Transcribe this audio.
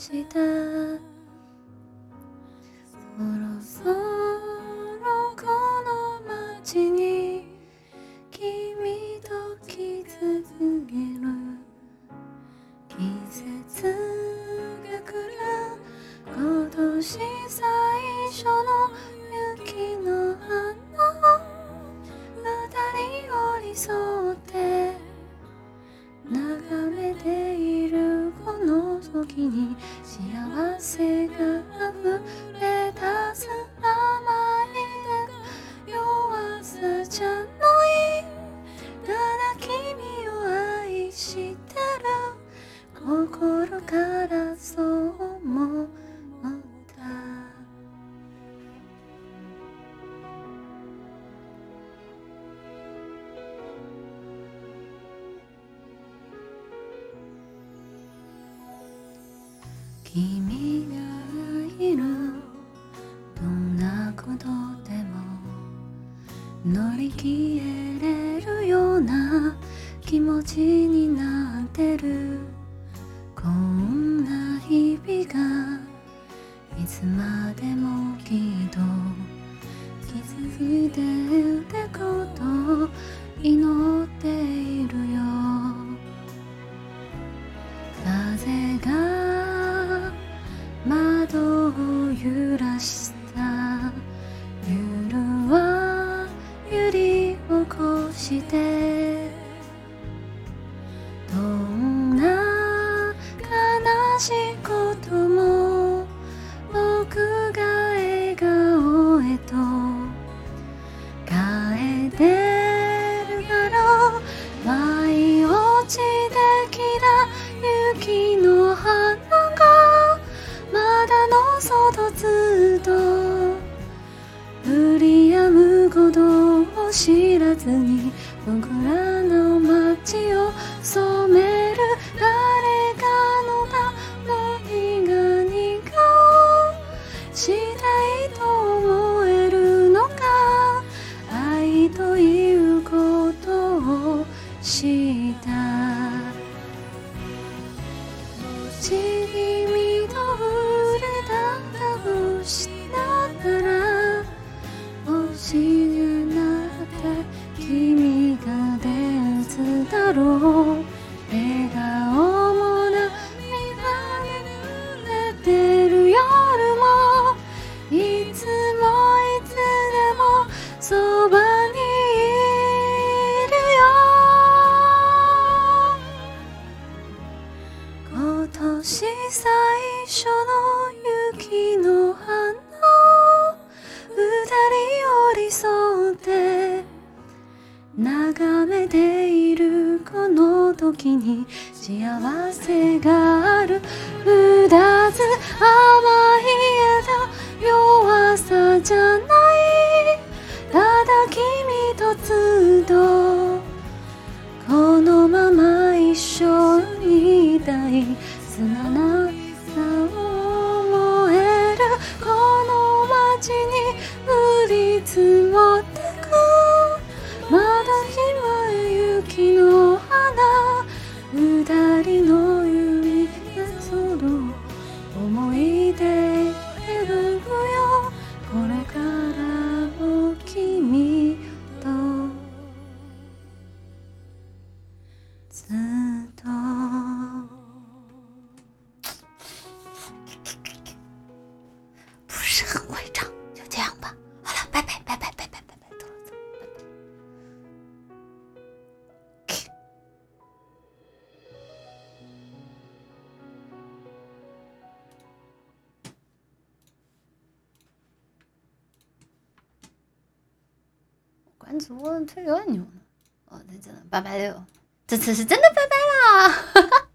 した。そろそろこの街に君と来続ける。季節が来る。今年最初の心からそう思った。君がいる。どんなことでも乗り切れるような気持ちになってる。でもきっと気づいてるってこと祈っているよ。風が窓を揺らした。夜は揺り起こして。どんな悲しいことと変えてるから舞い落ちてきた雪の花がまだの外ずっと。降り止むことを知らずに僕らの记忆。時に幸せがある。うだず甘い枝弱さじゃない。二人の指がその思い出描くよ。これからも君と。男主播推流按钮呢。哦，这真的拜拜六，这次是真的拜拜啦！哈哈